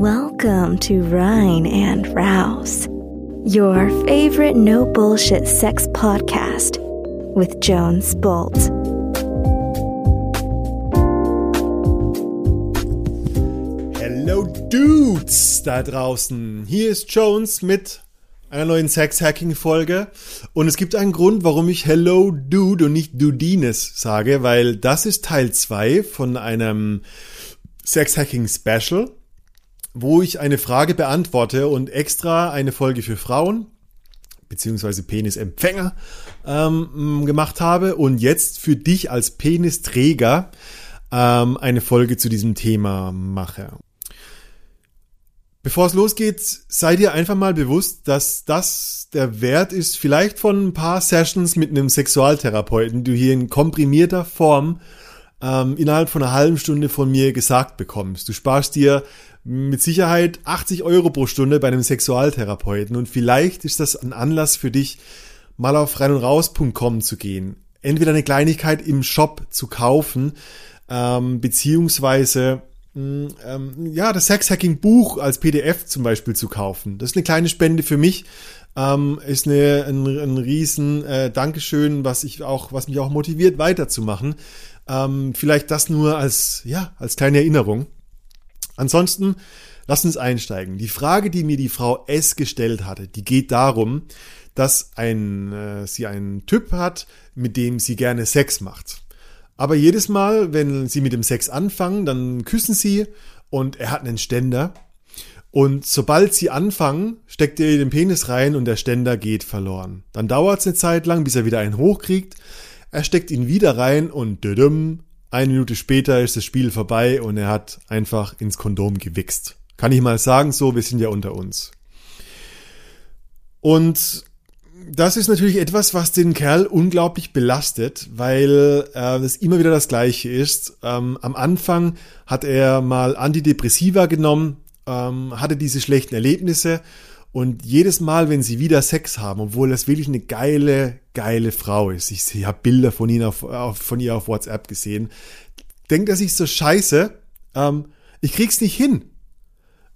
Welcome to Rhine and Rouse, your favorite no bullshit sex podcast with Jones Bolt. Hello Dudes da draußen. Hier ist Jones mit einer neuen Sex-Hacking-Folge. Und es gibt einen Grund, warum ich Hello Dude und nicht Dudines sage, weil das ist Teil 2 von einem Sex-Hacking-Special, wo ich eine Frage beantworte und extra eine Folge für Frauen beziehungsweise Penisempfänger ähm, gemacht habe und jetzt für dich als Penisträger ähm, eine Folge zu diesem Thema mache. Bevor es losgeht, sei dir einfach mal bewusst, dass das der Wert ist, vielleicht von ein paar Sessions mit einem Sexualtherapeuten, die du hier in komprimierter Form ähm, innerhalb von einer halben Stunde von mir gesagt bekommst. Du sparst dir mit Sicherheit 80 Euro pro Stunde bei einem Sexualtherapeuten und vielleicht ist das ein Anlass für dich, mal auf reinundraus.com zu gehen. Entweder eine Kleinigkeit im Shop zu kaufen, ähm, beziehungsweise ähm, ja, das Sexhacking-Buch als PDF zum Beispiel zu kaufen. Das ist eine kleine Spende für mich. Ähm, ist eine, ein, ein riesen äh, Dankeschön, was ich auch, was mich auch motiviert, weiterzumachen. Ähm, vielleicht das nur als, ja, als kleine Erinnerung. Ansonsten, lass uns einsteigen. Die Frage, die mir die Frau S gestellt hatte, die geht darum, dass ein, äh, sie einen Typ hat, mit dem sie gerne Sex macht. Aber jedes Mal, wenn sie mit dem Sex anfangen, dann küssen sie und er hat einen Ständer. Und sobald sie anfangen, steckt er den Penis rein und der Ständer geht verloren. Dann dauert es eine Zeit lang, bis er wieder einen hochkriegt. Er steckt ihn wieder rein und düdüm, eine Minute später ist das Spiel vorbei und er hat einfach ins Kondom gewichst. Kann ich mal sagen, so, wir sind ja unter uns. Und das ist natürlich etwas, was den Kerl unglaublich belastet, weil äh, es immer wieder das Gleiche ist. Ähm, am Anfang hat er mal Antidepressiva genommen, ähm, hatte diese schlechten Erlebnisse und jedes Mal, wenn sie wieder Sex haben, obwohl das wirklich eine geile, geile Frau ist, ich, ich habe Bilder von, ihnen auf, auf, von ihr auf WhatsApp gesehen, denkt er sich so scheiße, ähm, ich krieg's nicht hin.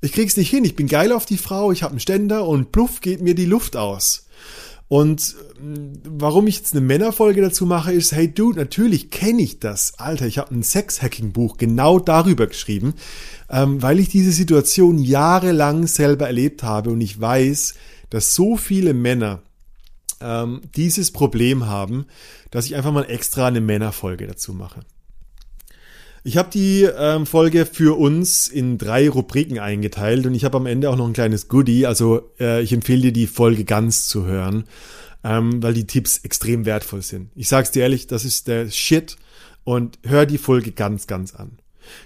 Ich krieg's nicht hin. Ich bin geil auf die Frau, ich habe einen Ständer und pluff geht mir die Luft aus. Und mm, warum ich jetzt eine Männerfolge dazu mache, ist, hey Dude, natürlich kenne ich das. Alter, ich habe ein Sex-Hacking-Buch genau darüber geschrieben, ähm, weil ich diese Situation jahrelang selber erlebt habe und ich weiß, dass so viele Männer ähm, dieses Problem haben, dass ich einfach mal extra eine Männerfolge dazu mache. Ich habe die ähm, Folge für uns in drei Rubriken eingeteilt und ich habe am Ende auch noch ein kleines Goodie. Also äh, ich empfehle dir die Folge ganz zu hören, ähm, weil die Tipps extrem wertvoll sind. Ich sag's dir ehrlich, das ist der Shit und hör die Folge ganz, ganz an.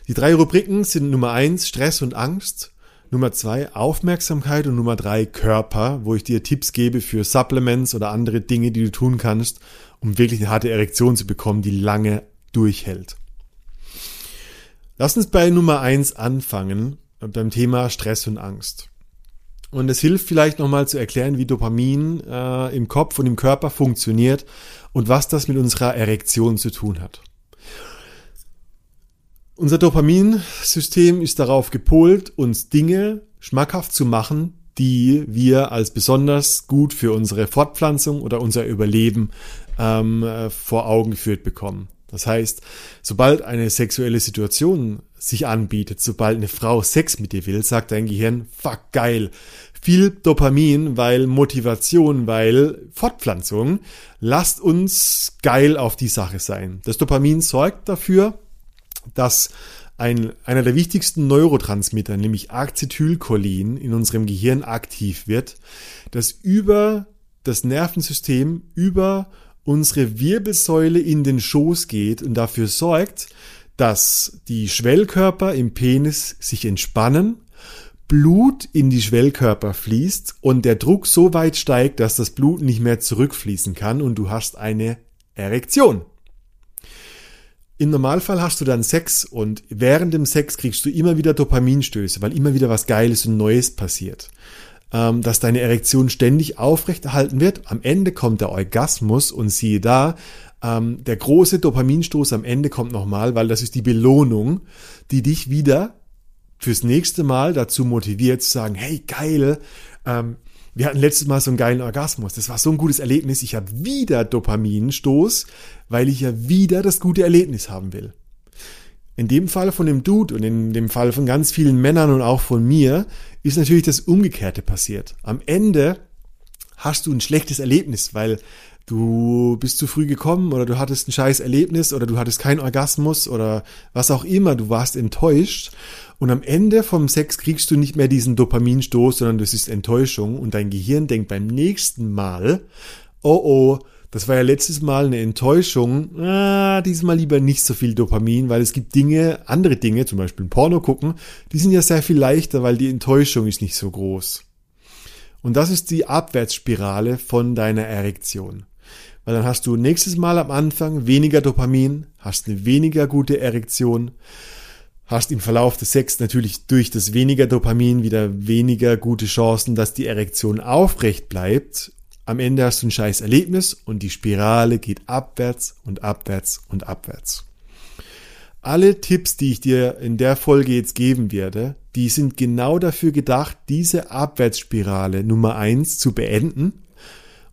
Die drei Rubriken sind Nummer eins Stress und Angst, Nummer zwei Aufmerksamkeit und Nummer drei Körper, wo ich dir Tipps gebe für Supplements oder andere Dinge, die du tun kannst, um wirklich eine harte Erektion zu bekommen, die lange durchhält. Lass uns bei Nummer eins anfangen, äh, beim Thema Stress und Angst. Und es hilft vielleicht nochmal zu erklären, wie Dopamin äh, im Kopf und im Körper funktioniert und was das mit unserer Erektion zu tun hat. Unser Dopaminsystem ist darauf gepolt, uns Dinge schmackhaft zu machen, die wir als besonders gut für unsere Fortpflanzung oder unser Überleben ähm, äh, vor Augen geführt bekommen. Das heißt, sobald eine sexuelle Situation sich anbietet, sobald eine Frau Sex mit dir will, sagt dein Gehirn, fuck geil. Viel Dopamin, weil Motivation, weil Fortpflanzung. Lasst uns geil auf die Sache sein. Das Dopamin sorgt dafür, dass ein, einer der wichtigsten Neurotransmitter, nämlich Acetylcholin, in unserem Gehirn aktiv wird, das über das Nervensystem, über unsere Wirbelsäule in den Schoß geht und dafür sorgt, dass die Schwellkörper im Penis sich entspannen, Blut in die Schwellkörper fließt und der Druck so weit steigt, dass das Blut nicht mehr zurückfließen kann und du hast eine Erektion. Im Normalfall hast du dann Sex und während dem Sex kriegst du immer wieder Dopaminstöße, weil immer wieder was Geiles und Neues passiert ähm, dass deine Erektion ständig aufrechterhalten wird. Am Ende kommt der Orgasmus und siehe da, ähm, der große Dopaminstoß am Ende kommt nochmal, weil das ist die Belohnung, die dich wieder fürs nächste Mal dazu motiviert zu sagen, hey, geil, ähm, wir hatten letztes Mal so einen geilen Orgasmus. Das war so ein gutes Erlebnis. Ich habe wieder Dopaminstoß, weil ich ja wieder das gute Erlebnis haben will. In dem Fall von dem Dude und in dem Fall von ganz vielen Männern und auch von mir ist natürlich das Umgekehrte passiert. Am Ende hast du ein schlechtes Erlebnis, weil du bist zu früh gekommen oder du hattest ein scheiß Erlebnis oder du hattest keinen Orgasmus oder was auch immer, du warst enttäuscht. Und am Ende vom Sex kriegst du nicht mehr diesen Dopaminstoß, sondern das ist Enttäuschung. Und dein Gehirn denkt beim nächsten Mal, oh oh, das war ja letztes Mal eine Enttäuschung, ah, diesmal lieber nicht so viel Dopamin, weil es gibt Dinge, andere Dinge, zum Beispiel Porno gucken, die sind ja sehr viel leichter, weil die Enttäuschung ist nicht so groß. Und das ist die Abwärtsspirale von deiner Erektion. Weil dann hast du nächstes Mal am Anfang weniger Dopamin, hast eine weniger gute Erektion, hast im Verlauf des Sex natürlich durch das weniger Dopamin wieder weniger gute Chancen, dass die Erektion aufrecht bleibt. Am Ende hast du ein scheiß Erlebnis und die Spirale geht abwärts und abwärts und abwärts. Alle Tipps, die ich dir in der Folge jetzt geben werde, die sind genau dafür gedacht, diese Abwärtsspirale Nummer eins zu beenden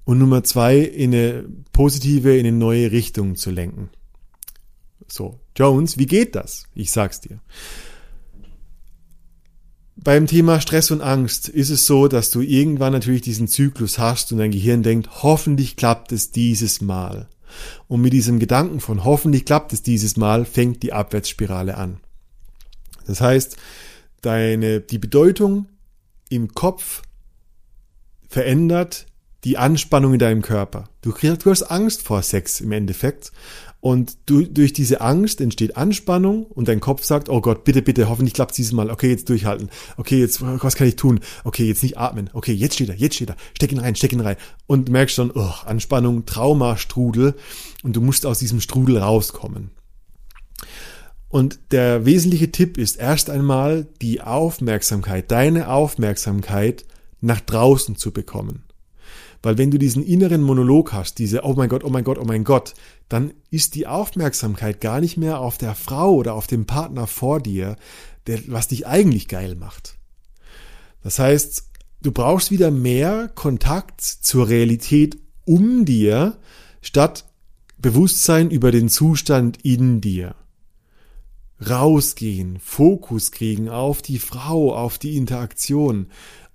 und Nummer zwei in eine positive, in eine neue Richtung zu lenken. So, Jones, wie geht das? Ich sag's dir. Beim Thema Stress und Angst ist es so, dass du irgendwann natürlich diesen Zyklus hast und dein Gehirn denkt, hoffentlich klappt es dieses Mal. Und mit diesem Gedanken von hoffentlich klappt es dieses Mal fängt die Abwärtsspirale an. Das heißt, deine, die Bedeutung im Kopf verändert die Anspannung in deinem Körper. Du, du hast Angst vor Sex im Endeffekt. Und du, durch diese Angst entsteht Anspannung und dein Kopf sagt, oh Gott, bitte, bitte, hoffentlich klappt es dieses Mal. Okay, jetzt durchhalten. Okay, jetzt, was kann ich tun? Okay, jetzt nicht atmen. Okay, jetzt steht er, jetzt steht er. Steck ihn rein, steck ihn rein. Und merkst schon, oh, Anspannung, Trauma, Strudel. Und du musst aus diesem Strudel rauskommen. Und der wesentliche Tipp ist erst einmal die Aufmerksamkeit, deine Aufmerksamkeit nach draußen zu bekommen. Weil wenn du diesen inneren Monolog hast, diese Oh mein Gott, oh mein Gott, oh mein Gott, dann ist die Aufmerksamkeit gar nicht mehr auf der Frau oder auf dem Partner vor dir, der, was dich eigentlich geil macht. Das heißt, du brauchst wieder mehr Kontakt zur Realität um dir, statt Bewusstsein über den Zustand in dir. Rausgehen, Fokus kriegen auf die Frau, auf die Interaktion,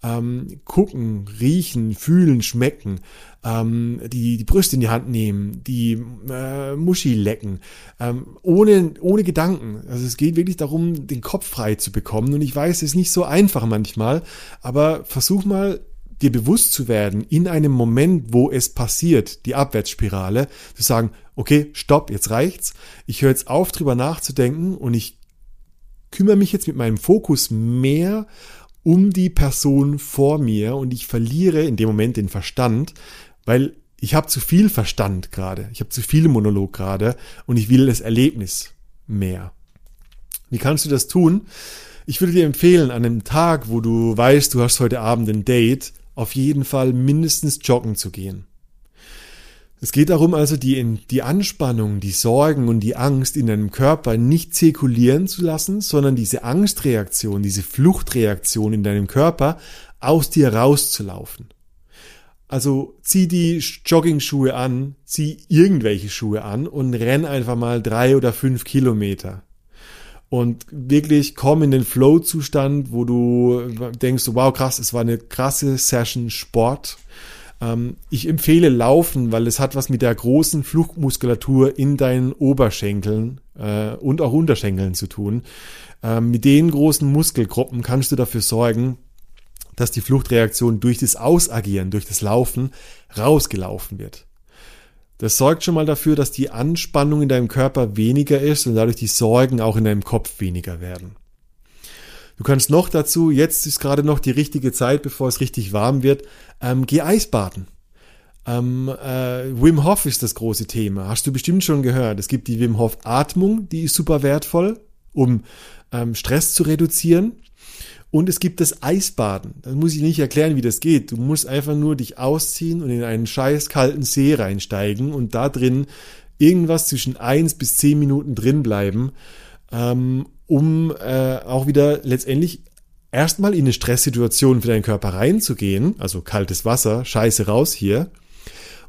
ähm, gucken, riechen, fühlen, schmecken, ähm, die, die Brüste in die Hand nehmen, die äh, Muschi lecken, ähm, ohne, ohne Gedanken. Also es geht wirklich darum, den Kopf frei zu bekommen. Und ich weiß, es ist nicht so einfach manchmal, aber versuch mal dir bewusst zu werden, in einem Moment, wo es passiert, die Abwärtsspirale, zu sagen, okay, stopp, jetzt reicht's. Ich höre jetzt auf, drüber nachzudenken und ich kümmere mich jetzt mit meinem Fokus mehr um die Person vor mir und ich verliere in dem Moment den Verstand, weil ich habe zu viel Verstand gerade, ich habe zu viel Monolog gerade und ich will das Erlebnis mehr. Wie kannst du das tun? Ich würde dir empfehlen, an einem Tag, wo du weißt, du hast heute Abend ein Date, auf jeden Fall mindestens joggen zu gehen. Es geht darum also, die, die Anspannung, die Sorgen und die Angst in deinem Körper nicht zirkulieren zu lassen, sondern diese Angstreaktion, diese Fluchtreaktion in deinem Körper aus dir rauszulaufen. Also zieh die Jogging-Schuhe an, zieh irgendwelche Schuhe an und renn einfach mal drei oder fünf Kilometer. Und wirklich komm in den Flow-Zustand, wo du denkst, wow, krass, es war eine krasse Session Sport ich empfehle Laufen, weil es hat was mit der großen Fluchtmuskulatur in deinen Oberschenkeln äh, und auch Unterschenkeln zu tun. Ähm, mit den großen Muskelgruppen kannst du dafür sorgen, dass die Fluchtreaktion durch das Ausagieren, durch das Laufen rausgelaufen wird. Das sorgt schon mal dafür, dass die Anspannung in deinem Körper weniger ist und dadurch die Sorgen auch in deinem Kopf weniger werden. Du kannst noch dazu, jetzt ist gerade noch die richtige Zeit, bevor es richtig warm wird, ähm, geh Eisbaden. Ähm, äh, Wim Hof ist das große Thema. Hast du bestimmt schon gehört. Es gibt die Wim Hof Atmung, die ist super wertvoll, um ähm, Stress zu reduzieren. Und es gibt das Eisbaden. Das muss ich nicht erklären, wie das geht. Du musst einfach nur dich ausziehen und in einen scheiß kalten See reinsteigen und da drin irgendwas zwischen eins bis zehn Minuten drin bleiben. Ähm, um äh, auch wieder letztendlich erstmal in eine Stresssituation für deinen Körper reinzugehen, also kaltes Wasser, scheiße raus hier,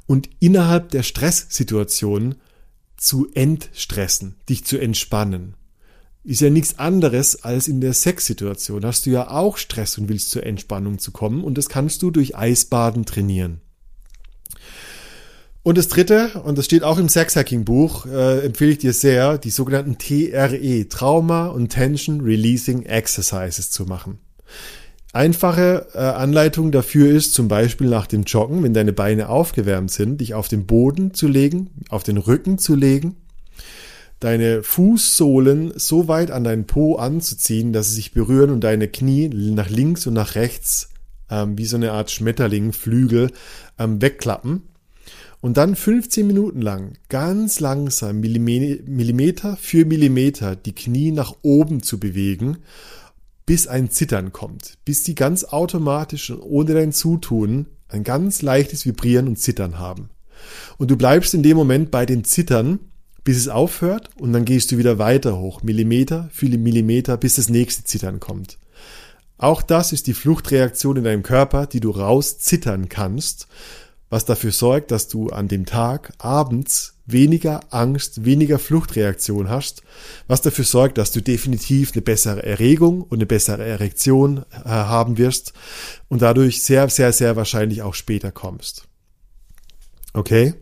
und innerhalb der Stresssituation zu entstressen, dich zu entspannen. Ist ja nichts anderes als in der Sexsituation. Hast du ja auch Stress und willst zur Entspannung zu kommen und das kannst du durch Eisbaden trainieren. Und das dritte, und das steht auch im Sexhacking-Buch, äh, empfehle ich dir sehr, die sogenannten TRE, Trauma und Tension Releasing Exercises zu machen. Einfache äh, Anleitung dafür ist zum Beispiel nach dem Joggen, wenn deine Beine aufgewärmt sind, dich auf den Boden zu legen, auf den Rücken zu legen, deine Fußsohlen so weit an deinen Po anzuziehen, dass sie sich berühren und deine Knie nach links und nach rechts ähm, wie so eine Art Schmetterling, Flügel ähm, wegklappen und dann 15 Minuten lang ganz langsam Millimeter für Millimeter die Knie nach oben zu bewegen, bis ein Zittern kommt, bis die ganz automatisch und ohne dein Zutun ein ganz leichtes Vibrieren und Zittern haben. Und du bleibst in dem Moment bei dem Zittern, bis es aufhört und dann gehst du wieder weiter hoch, Millimeter für Millimeter, bis das nächste Zittern kommt. Auch das ist die Fluchtreaktion in deinem Körper, die du rauszittern kannst was dafür sorgt, dass du an dem Tag abends weniger Angst, weniger Fluchtreaktion hast, was dafür sorgt, dass du definitiv eine bessere Erregung und eine bessere Erektion äh, haben wirst und dadurch sehr, sehr, sehr wahrscheinlich auch später kommst. Okay?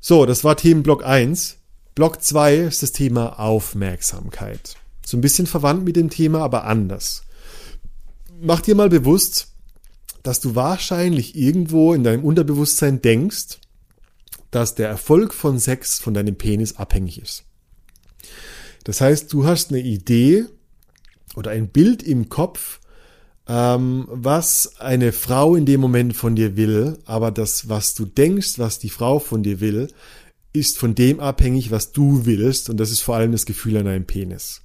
So, das war Themenblock 1. Block 2 ist das Thema Aufmerksamkeit. So ein bisschen verwandt mit dem Thema, aber anders. Mach dir mal bewusst, dass du wahrscheinlich irgendwo in deinem Unterbewusstsein denkst, dass der Erfolg von Sex von deinem Penis abhängig ist. Das heißt, du hast eine Idee oder ein Bild im Kopf, ähm, was eine Frau in dem Moment von dir will, aber das, was du denkst, was die Frau von dir will, ist von dem abhängig, was du willst, und das ist vor allem das Gefühl an deinem Penis.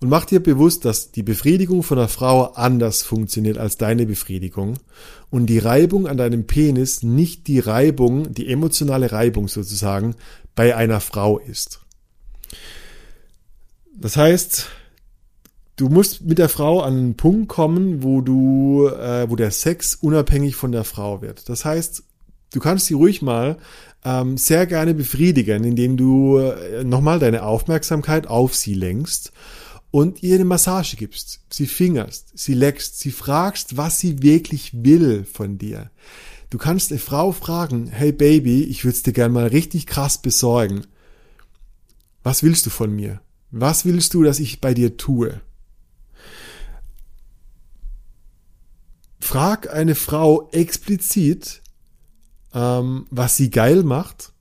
Und mach dir bewusst, dass die Befriedigung von einer Frau anders funktioniert als deine Befriedigung und die Reibung an deinem Penis nicht die Reibung, die emotionale Reibung sozusagen bei einer Frau ist. Das heißt, du musst mit der Frau an einen Punkt kommen, wo du, äh, wo der Sex unabhängig von der Frau wird. Das heißt, du kannst sie ruhig mal ähm, sehr gerne befriedigen, indem du äh, nochmal deine Aufmerksamkeit auf sie lenkst und ihr eine Massage gibst, sie fingerst, sie leckst, sie fragst, was sie wirklich will von dir. Du kannst eine Frau fragen, hey Baby, ich würde es dir gern mal richtig krass besorgen. Was willst du von mir? Was willst du, dass ich bei dir tue? Frag eine Frau explizit, ähm, was sie geil macht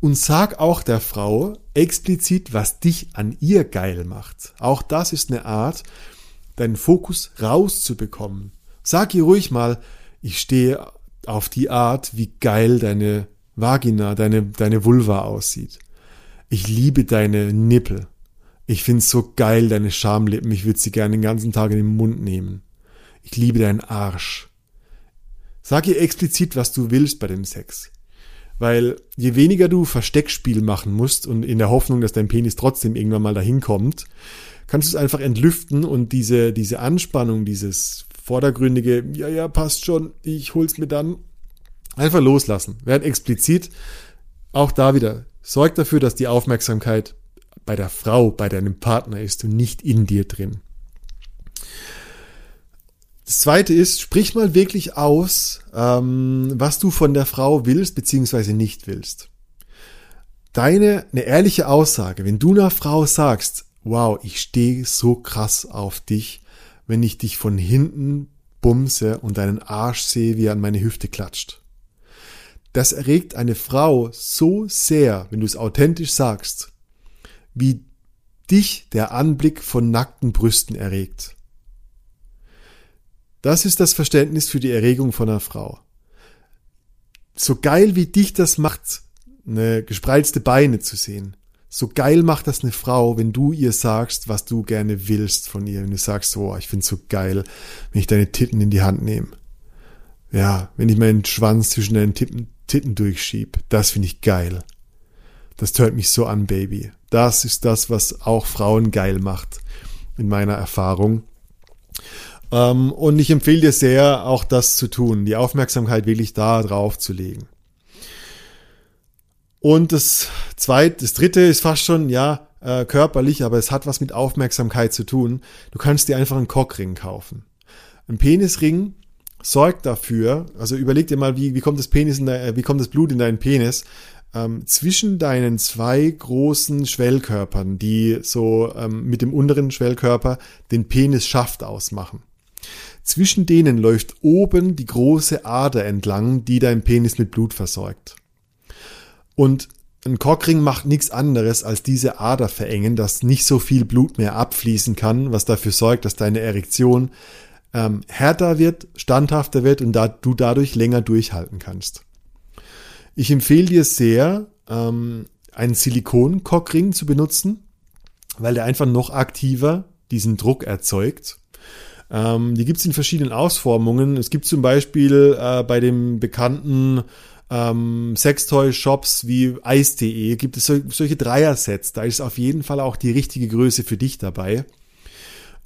und sag auch der Frau explizit, was dich an ihr geil macht. Auch das ist eine Art, deinen Fokus rauszubekommen. Sag ihr ruhig mal, ich stehe auf die Art, wie geil deine Vagina, deine, deine Vulva aussieht. Ich liebe deine Nippel. Ich find's so geil, deine Schamlippen. Ich würde sie gerne den ganzen Tag in den Mund nehmen. Ich liebe deinen Arsch. Sag ihr explizit, was du willst bei dem Sex. Weil je weniger du Versteckspiel machen musst und in der Hoffnung, dass dein Penis trotzdem irgendwann mal dahin kommt, kannst du es einfach entlüften und diese, diese Anspannung, dieses vordergründige, ja, ja, passt schon, ich hol's mir dann, einfach loslassen. Werd explizit. Auch da wieder, sorg dafür, dass die Aufmerksamkeit bei der Frau, bei deinem Partner ist und nicht in dir drin. Das zweite ist, sprich mal wirklich aus, ähm, was du von der Frau willst beziehungsweise nicht willst. Deine, eine ehrliche Aussage, wenn du einer Frau sagst, wow, ich stehe so krass auf dich, wenn ich dich von hinten bumse und deinen Arsch sehe, wie er an meine Hüfte klatscht. Das erregt eine Frau so sehr, wenn du es authentisch sagst, wie dich der Anblick von nackten Brüsten erregt. Das ist das Verständnis für die Erregung von einer Frau. So geil wie dich das macht, eine gespreizte Beine zu sehen. So geil macht das eine Frau, wenn du ihr sagst, was du gerne willst von ihr. Wenn du sagst, oh, ich find's so geil, wenn ich deine Titten in die Hand nehme. Ja, wenn ich meinen Schwanz zwischen deinen Titten, Titten durchschieb. Das finde ich geil. Das hört mich so an, Baby. Das ist das, was auch Frauen geil macht, in meiner Erfahrung. Ähm, und ich empfehle dir sehr, auch das zu tun, die Aufmerksamkeit wirklich da drauf zu legen. Und das zweite, das dritte ist fast schon, ja, äh, körperlich, aber es hat was mit Aufmerksamkeit zu tun. Du kannst dir einfach einen Cockring kaufen. Ein Penisring sorgt dafür, also überleg dir mal, wie, wie kommt das Penis in dein, äh, wie kommt das Blut in deinen Penis? Ähm, zwischen deinen zwei großen Schwellkörpern, die so ähm, mit dem unteren Schwellkörper den Penisschaft ausmachen. Zwischen denen läuft oben die große Ader entlang, die dein Penis mit Blut versorgt. Und ein Cockring macht nichts anderes als diese Ader verengen, dass nicht so viel Blut mehr abfließen kann, was dafür sorgt, dass deine Erektion ähm, härter wird, standhafter wird und da, du dadurch länger durchhalten kannst. Ich empfehle dir sehr, ähm, einen Silikon-Cockring zu benutzen, weil der einfach noch aktiver diesen Druck erzeugt. Ähm, die gibt es in verschiedenen Ausformungen. Es gibt zum Beispiel äh, bei dem bekannten ähm, Sextoy-Shops wie Ice.de gibt es so, solche Dreier-Sets. Da ist auf jeden Fall auch die richtige Größe für dich dabei.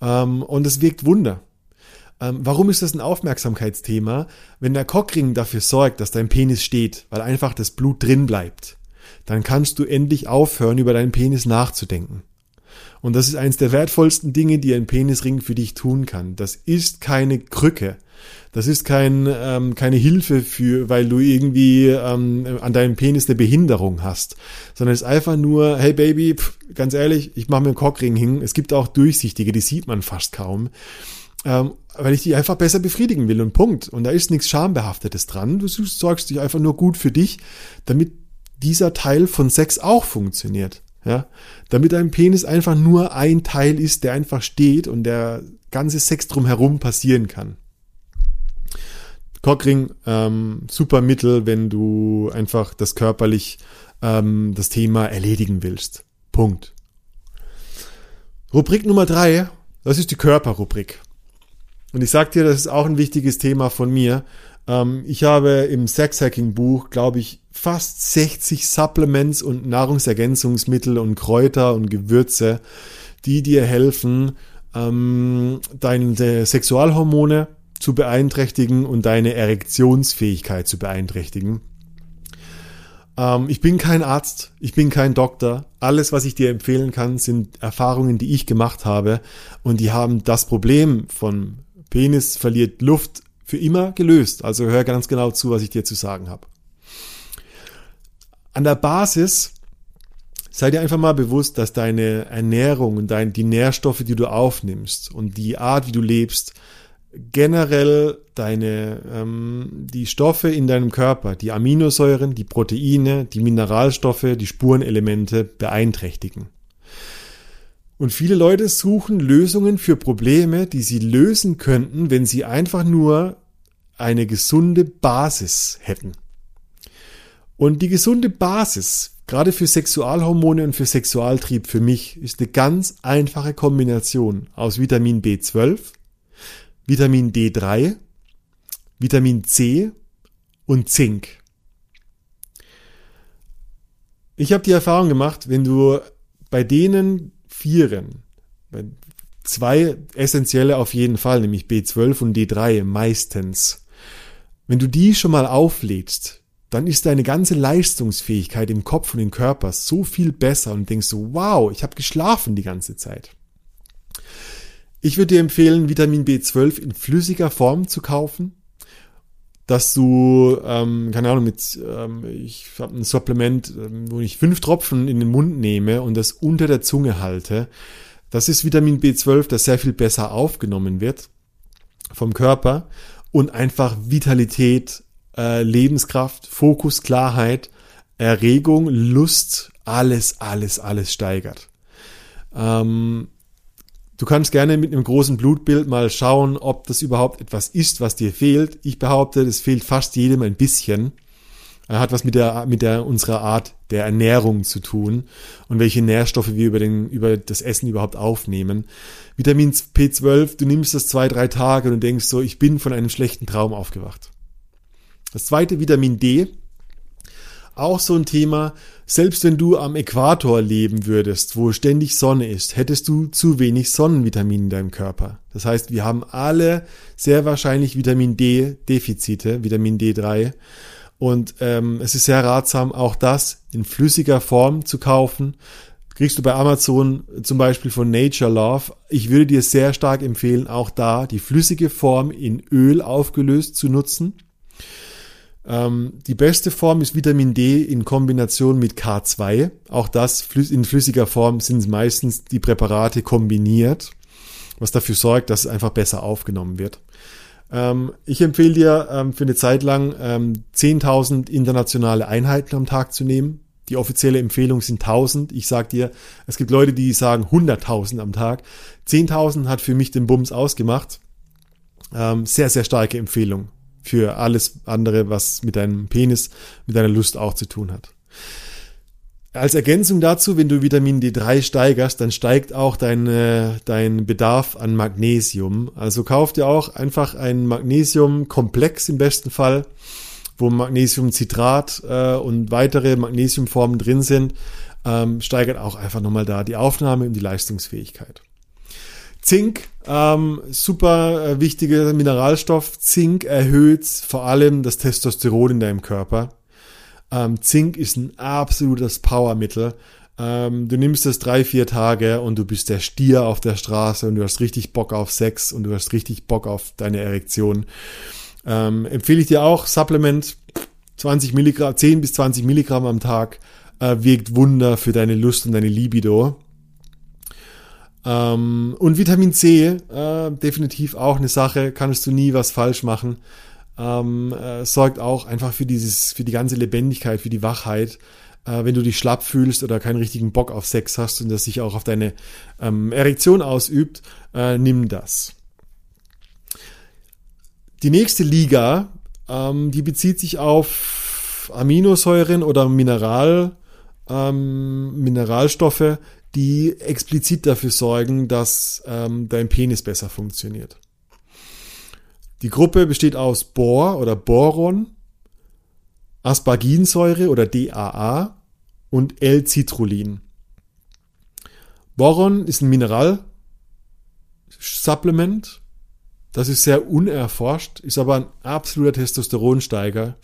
Ähm, und es wirkt Wunder. Ähm, warum ist das ein Aufmerksamkeitsthema? Wenn der Cockring dafür sorgt, dass dein Penis steht, weil einfach das Blut drin bleibt, dann kannst du endlich aufhören, über deinen Penis nachzudenken. Und das ist eines der wertvollsten Dinge, die ein Penisring für dich tun kann. Das ist keine Krücke. Das ist kein, ähm, keine Hilfe für, weil du irgendwie ähm, an deinem Penis eine Behinderung hast, sondern es ist einfach nur, hey Baby, pff, ganz ehrlich, ich mache mir einen Cockring hin. Es gibt auch durchsichtige, die sieht man fast kaum. Ähm, weil ich die einfach besser befriedigen will und Punkt. Und da ist nichts Schambehaftetes dran. Du sorgst dich einfach nur gut für dich, damit dieser Teil von Sex auch funktioniert. Ja, damit dein Penis einfach nur ein Teil ist, der einfach steht und der ganze Sex drumherum passieren kann. Cockring, ähm, super Mittel, wenn du einfach das körperlich ähm, das Thema erledigen willst. Punkt. Rubrik Nummer drei, das ist die Körperrubrik. Und ich sag dir, das ist auch ein wichtiges Thema von mir. Ähm, ich habe im Sex-Hacking-Buch, glaube ich, fast 60 Supplements und Nahrungsergänzungsmittel und Kräuter und Gewürze, die dir helfen, ähm, deine Sexualhormone zu beeinträchtigen und deine Erektionsfähigkeit zu beeinträchtigen. Ähm, ich bin kein Arzt, ich bin kein Doktor. Alles, was ich dir empfehlen kann, sind Erfahrungen, die ich gemacht habe und die haben das Problem von Penis verliert Luft für immer gelöst. Also hör ganz genau zu, was ich dir zu sagen habe. An der Basis sei dir einfach mal bewusst, dass deine Ernährung und dein, die Nährstoffe, die du aufnimmst und die Art, wie du lebst, generell deine ähm, die Stoffe in deinem Körper, die Aminosäuren, die Proteine, die Mineralstoffe, die Spurenelemente beeinträchtigen. Und viele Leute suchen Lösungen für Probleme, die sie lösen könnten, wenn sie einfach nur eine gesunde Basis hätten. Und die gesunde Basis, gerade für Sexualhormone und für Sexualtrieb für mich, ist eine ganz einfache Kombination aus Vitamin B12, Vitamin D3, Vitamin C und Zink. Ich habe die Erfahrung gemacht, wenn du bei denen Vieren, zwei essentielle auf jeden Fall, nämlich B12 und D3 meistens, wenn du die schon mal auflädst, dann ist deine ganze Leistungsfähigkeit im Kopf und im Körper so viel besser und denkst so, wow, ich habe geschlafen die ganze Zeit. Ich würde dir empfehlen, Vitamin B12 in flüssiger Form zu kaufen, dass du, ähm, keine Ahnung, mit, ähm, ich habe ein Supplement, ähm, wo ich fünf Tropfen in den Mund nehme und das unter der Zunge halte. Das ist Vitamin B12, das sehr viel besser aufgenommen wird vom Körper und einfach Vitalität, äh, Lebenskraft, Fokus, Klarheit, Erregung, Lust, alles, alles, alles steigert. Ähm, Du kannst gerne mit einem großen Blutbild mal schauen, ob das überhaupt etwas ist, was dir fehlt. Ich behaupte, das fehlt fast jedem ein bisschen. Hat was mit der, mit der, unserer Art der Ernährung zu tun und welche Nährstoffe wir über den, über das Essen überhaupt aufnehmen. Vitamin P12, du nimmst das zwei, drei Tage und denkst so, ich bin von einem schlechten Traum aufgewacht. Das zweite Vitamin D, auch so ein Thema, selbst wenn du am Äquator leben würdest, wo ständig Sonne ist, hättest du zu wenig Sonnenvitamin in deinem Körper. Das heißt, wir haben alle sehr wahrscheinlich Vitamin D Defizite, Vitamin D3. Und ähm, es ist sehr ratsam, auch das in flüssiger Form zu kaufen. Kriegst du bei Amazon zum Beispiel von Nature Love. Ich würde dir sehr stark empfehlen, auch da die flüssige Form in Öl aufgelöst zu nutzen. Ähm, die beste Form ist Vitamin D in Kombination mit K2. Auch das in flüssiger Form sind meistens die Präparate kombiniert, was dafür sorgt, dass es einfach besser aufgenommen wird. Ähm, ich empfehle dir ähm, für eine Zeit lang 10.000 internationale Einheiten am Tag zu nehmen. Die offizielle Empfehlung sind 1000. Ich sag dir, es gibt Leute, die sagen 100.000 am Tag. 10.000 hat für mich den Bums ausgemacht. sehr, sehr starke Empfehlung für alles andere, was mit deinem Penis, mit deiner Lust auch zu tun hat. Als Ergänzung dazu, wenn du Vitamin D3 steigerst, dann steigt auch dein, äh, dein Bedarf an Magnesium. Also kauf dir auch einfach ein Magnesiumkomplex im besten Fall, wo Magnesiumcitrat äh, und weitere Magnesiumformen drin sind, ähm, steigert auch einfach nochmal da die Aufnahme und die Leistungsfähigkeit. Zink, ähm, super äh, wichtiger Mineralstoff. Zink erhöht vor allem das Testosteron in deinem Körper. Ähm, Zink ist ein absolutes Powermittel. Ähm, du nimmst das drei, vier Tage und du bist der Stier auf der Straße und du hast richtig Bock auf Sex und du hast richtig Bock auf deine Erektion. Ähm, empfehle ich dir auch Supplement 20 Milligramm, 10 bis 20 Milligramm am Tag äh, wirkt Wunder für deine Lust und deine Libido. Ähm, und Vitamin C, äh, definitiv auch eine Sache, kannst du nie was falsch machen. Ähm, äh, sorgt auch einfach für dieses, für die ganze Lebendigkeit, für die Wachheit. Äh, wenn du dich schlapp fühlst oder keinen richtigen Bock auf Sex hast und das sich auch auf deine ähm, Erektion ausübt, äh, nimm das. Die nächste Liga, ähm, die bezieht sich auf Aminosäuren oder Mineral, ähm, Mineralstoffe, die explizit dafür sorgen, dass ähm, dein Penis besser funktioniert. Die Gruppe besteht aus Bor oder Boron, Asparginsäure oder DAA und L-Citrullin. Boron ist ein Mineralsupplement. Das ist sehr unerforscht, ist aber ein absoluter Testosteronsteiger.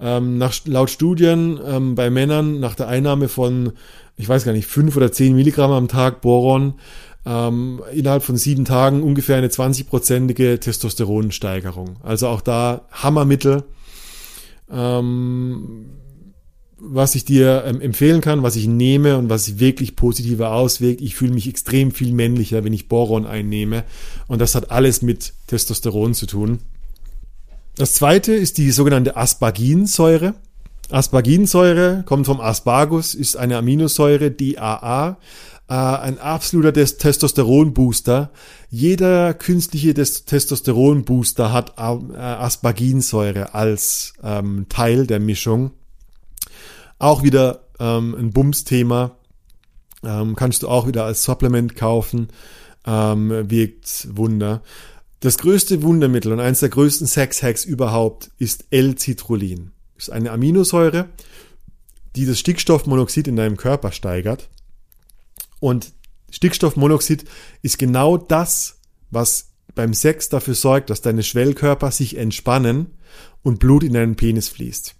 Ähm, nach, laut Studien ähm, bei Männern nach der Einnahme von ich weiß gar nicht, fünf oder zehn Milligramm am Tag Boron, ähm, innerhalb von sieben Tagen ungefähr eine 20-prozentige Testosteronsteigerung. Also auch da Hammermittel, ähm, was ich dir ähm, empfehlen kann, was ich nehme und was wirklich positiver auswirkt. Ich fühle mich extrem viel männlicher, wenn ich Boron einnehme. Und das hat alles mit Testosteron zu tun. Das zweite ist die sogenannte Asparginsäure. Asparginsäure kommt vom Aspargus, ist eine Aminosäure, DAA, äh, ein absoluter Testosteronbooster. Jeder künstliche Testosteronbooster hat äh, Asparginsäure als ähm, Teil der Mischung. Auch wieder ähm, ein Bums-Thema. Ähm, kannst du auch wieder als Supplement kaufen. Ähm, wirkt Wunder. Das größte Wundermittel und eines der größten Sex-Hacks überhaupt ist L-Citrullin ist eine Aminosäure, die das Stickstoffmonoxid in deinem Körper steigert. Und Stickstoffmonoxid ist genau das, was beim Sex dafür sorgt, dass deine Schwellkörper sich entspannen und Blut in deinen Penis fließt.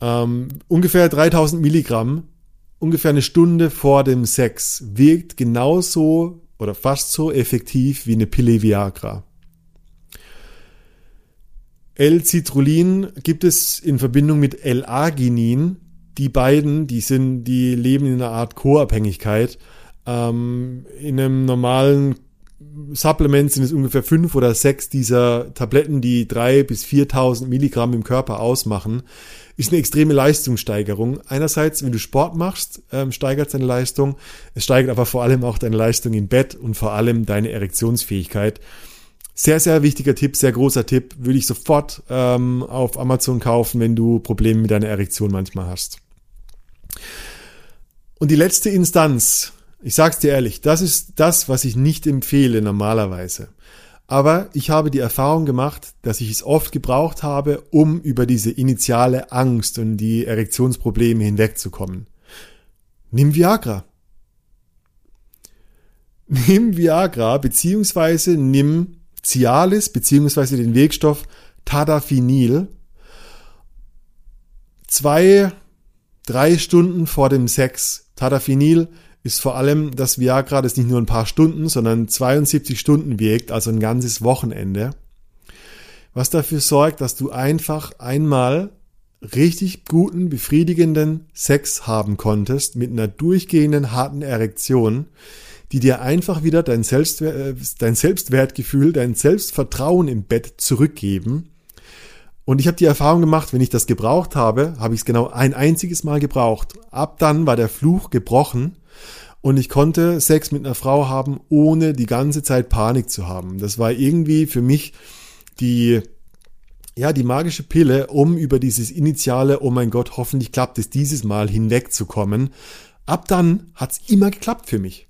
Ähm, ungefähr 3000 Milligramm, ungefähr eine Stunde vor dem Sex, wirkt genauso oder fast so effektiv wie eine Pille Viagra. L-Citrullin gibt es in Verbindung mit L-Arginin. Die beiden, die sind, die leben in einer Art Co-Abhängigkeit. Ähm, in einem normalen Supplement sind es ungefähr fünf oder sechs dieser Tabletten, die drei bis 4.000 Milligramm im Körper ausmachen. Ist eine extreme Leistungssteigerung. Einerseits, wenn du Sport machst, ähm, steigert deine Leistung. Es steigert aber vor allem auch deine Leistung im Bett und vor allem deine Erektionsfähigkeit. Sehr, sehr wichtiger Tipp, sehr großer Tipp. Würde ich sofort ähm, auf Amazon kaufen, wenn du Probleme mit deiner Erektion manchmal hast. Und die letzte Instanz, ich sag's dir ehrlich, das ist das, was ich nicht empfehle normalerweise. Aber ich habe die Erfahrung gemacht, dass ich es oft gebraucht habe, um über diese initiale Angst und die Erektionsprobleme hinwegzukommen. Nimm Viagra. Nimm Viagra beziehungsweise nimm Cialis beziehungsweise den Wirkstoff Tadaphinil zwei, drei Stunden vor dem Sex. Tadaphinil ist vor allem das Viagra, das nicht nur ein paar Stunden, sondern 72 Stunden wirkt, also ein ganzes Wochenende. Was dafür sorgt, dass du einfach einmal richtig guten, befriedigenden Sex haben konntest mit einer durchgehenden harten Erektion, die dir einfach wieder dein, Selbstwert, äh, dein Selbstwertgefühl, dein Selbstvertrauen im Bett zurückgeben. Und ich habe die Erfahrung gemacht, wenn ich das gebraucht habe, habe ich es genau ein einziges Mal gebraucht. Ab dann war der Fluch gebrochen und ich konnte Sex mit einer Frau haben, ohne die ganze Zeit Panik zu haben. Das war irgendwie für mich die, ja, die magische Pille, um über dieses initiale, oh mein Gott, hoffentlich klappt es dieses Mal hinwegzukommen. Ab dann hat's immer geklappt für mich.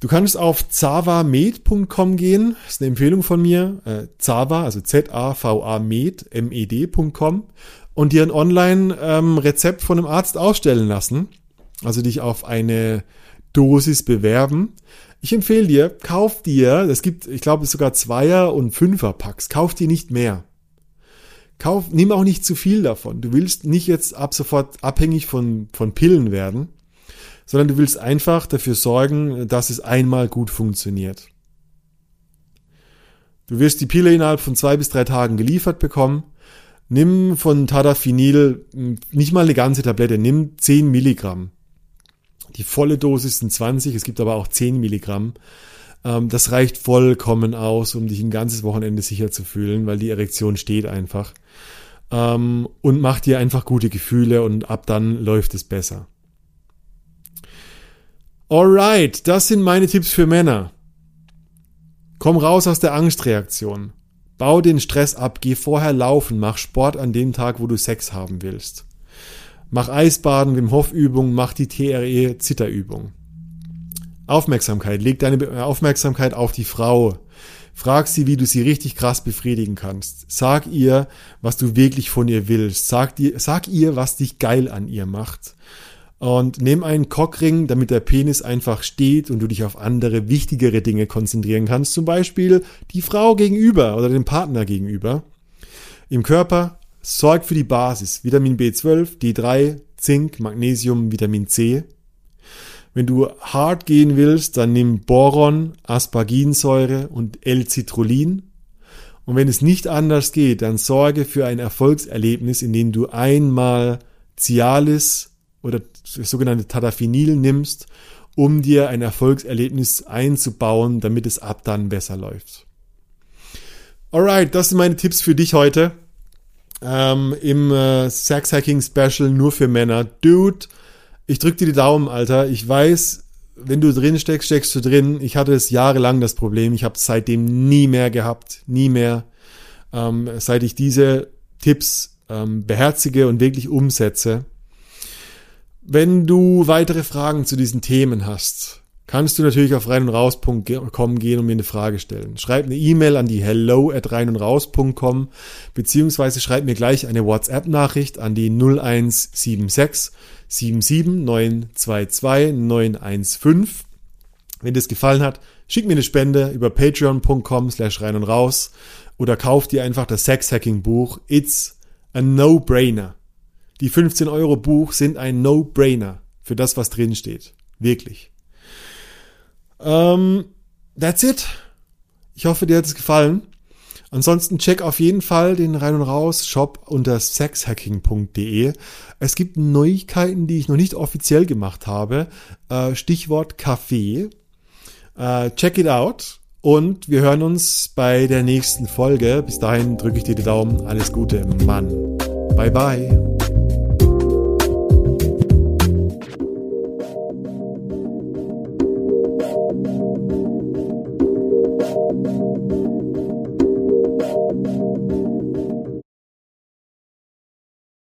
Du kannst auf zavamed.com gehen, das ist eine Empfehlung von mir, äh, Zava, also Z-A-V-A Med, M-E-D.com und dir ein Online-Rezept ähm, von einem Arzt ausstellen lassen also dich auf eine Dosis bewerben. Ich empfehle dir, kauf dir, es gibt, ich glaube, sogar Zweier- und Fünfer-Packs, kauf dir nicht mehr. Kauf, nimm auch nicht zu viel davon. Du willst nicht jetzt ab sofort abhängig von, von Pillen werden, sondern du willst einfach dafür sorgen, dass es einmal gut funktioniert. Du wirst die Pille innerhalb von zwei bis drei Tagen geliefert bekommen. Nimm von Tadaphinil nicht mal eine ganze Tablette, nimm 10 Milligramm. Die volle Dosis sind 20, es gibt aber auch 10 Milligramm. Ähm, das reicht vollkommen aus, um dich ein ganzes Wochenende sicher zu fühlen, weil die Erektion steht einfach. Ähm, und macht dir einfach gute Gefühle und ab dann läuft es besser. Alright, das sind meine Tipps für Männer. Komm raus aus der Angstreaktion. Bau den Stress ab, geh vorher laufen, mach Sport an dem Tag, wo du Sex haben willst. Mach Eisbaden, Wim Hof Übung, mach die TRE Zitterübung. Aufmerksamkeit. Leg deine Aufmerksamkeit auf die Frau. Frag sie, wie du sie richtig krass befriedigen kannst. Sag ihr, was du wirklich von ihr willst. Sag, dir, sag ihr, was dich geil an ihr macht. Und nimm einen Cockring, damit der Penis einfach steht und du dich auf andere, wichtigere Dinge konzentrieren kannst. Zum Beispiel die Frau gegenüber oder den Partner gegenüber. Im Körper sorgt für die Basis. Vitamin B12, D3, Zink, Magnesium, Vitamin C. Wenn du hart gehen willst, dann nimm Boron, Asparginsäure und L-Citrullin. Und wenn es nicht anders geht, dann sorge für ein Erfolgserlebnis, indem du einmal Cialis oder sogenannte Tadaphinil nimmst, um dir ein Erfolgserlebnis einzubauen, damit es ab dann besser läuft. Alright, das sind meine Tipps für dich heute ähm, im äh, Sex Hacking Special nur für Männer. Dude, ich drück dir die Daumen, Alter. Ich weiß, wenn du drin steckst, steckst du drin. Ich hatte es jahrelang das Problem. Ich habe es seitdem nie mehr gehabt, nie mehr. Ähm, seit ich diese Tipps ähm, beherzige und wirklich umsetze. Wenn du weitere Fragen zu diesen Themen hast, kannst du natürlich auf rein und raus.com gehen und mir eine Frage stellen. Schreib eine E-Mail an die hello at rein und raus.com beziehungsweise schreib mir gleich eine WhatsApp-Nachricht an die 0176 77 922 915. Wenn dir das gefallen hat, schick mir eine Spende über patreon.com slash rein und raus oder kauf dir einfach das Sex-Hacking-Buch. It's a no-brainer. Die 15 Euro Buch sind ein No-Brainer für das, was drin steht. Wirklich. Ähm, that's it. Ich hoffe, dir hat es gefallen. Ansonsten check auf jeden Fall den Rein und Raus Shop unter sexhacking.de. Es gibt Neuigkeiten, die ich noch nicht offiziell gemacht habe. Äh, Stichwort Kaffee. Äh, check it out. Und wir hören uns bei der nächsten Folge. Bis dahin drücke ich dir die Daumen. Alles Gute, Mann. Bye bye.